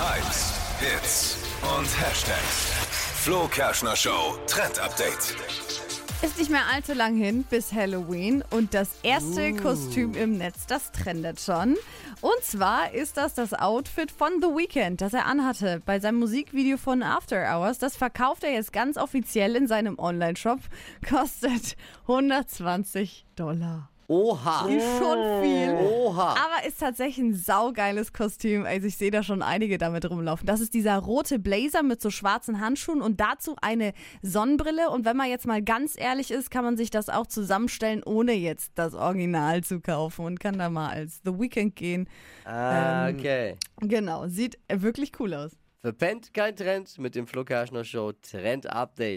Hypes, Hits und Hashtags. Flo Kerschner Show Trend Update. Ist nicht mehr allzu lang hin bis Halloween und das erste Kostüm im Netz, das trendet schon. Und zwar ist das das Outfit von The Weeknd, das er anhatte bei seinem Musikvideo von After Hours. Das verkauft er jetzt ganz offiziell in seinem Online-Shop. Kostet 120 Dollar. Oha. Ist schon viel. Oha. Aber ist tatsächlich ein saugeiles Kostüm. Also ich sehe da schon einige damit rumlaufen. Das ist dieser rote Blazer mit so schwarzen Handschuhen und dazu eine Sonnenbrille. Und wenn man jetzt mal ganz ehrlich ist, kann man sich das auch zusammenstellen, ohne jetzt das Original zu kaufen und kann da mal als The Weeknd gehen. Ah, Ähm, okay. Genau, sieht wirklich cool aus. Verpennt kein Trend mit dem Flo Kerschner Show Trend Update.